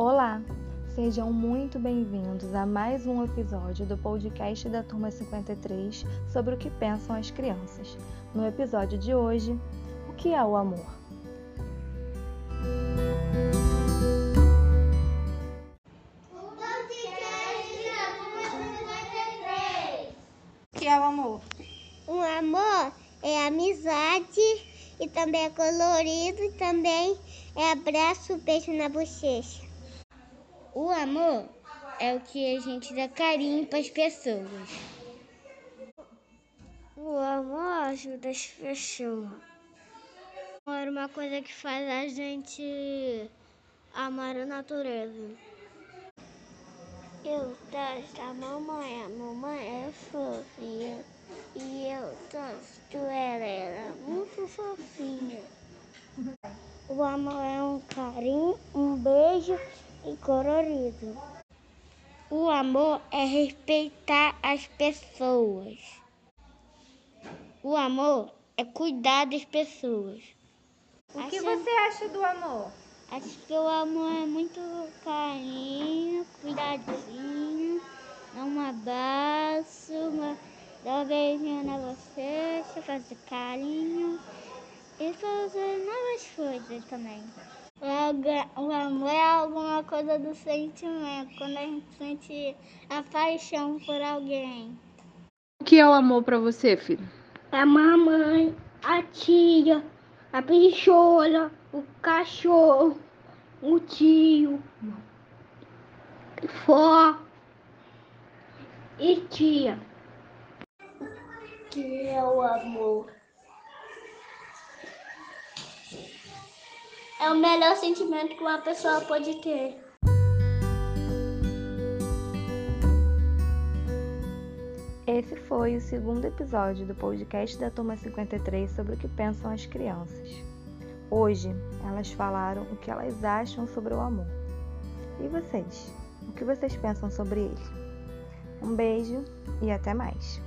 Olá, sejam muito bem-vindos a mais um episódio do podcast da Turma 53 sobre o que pensam as crianças. No episódio de hoje, o que é o amor? O que é o amor? O amor é amizade e também é colorido e também é abraço, beijo na bochecha. O amor é o que a gente dá carinho para as pessoas. O amor ajuda as pessoas. Amor é uma coisa que faz a gente amar a natureza. Eu gosto da mamãe, a mamãe é fofinha. E eu gosto ela, ela é muito fofinha. O amor é um carinho, um beijo e colorido. O amor é respeitar as pessoas. O amor é cuidar das pessoas. O que você acha do amor? Acho que o amor é muito carinho, cuidadinho, dá um abraço, uma, dá um beijinho na bochecha, fazer carinho e fazer novas coisas também. O amor é alguma coisa do sentimento, quando a gente sente a paixão por alguém. O que é o amor para você, filho? A mamãe, a tia, a bichola, o cachorro, o tio, vó e tia. Que é o amor? É o melhor sentimento que uma pessoa pode ter. Esse foi o segundo episódio do podcast da Turma 53 sobre o que pensam as crianças. Hoje, elas falaram o que elas acham sobre o amor. E vocês? O que vocês pensam sobre ele? Um beijo e até mais!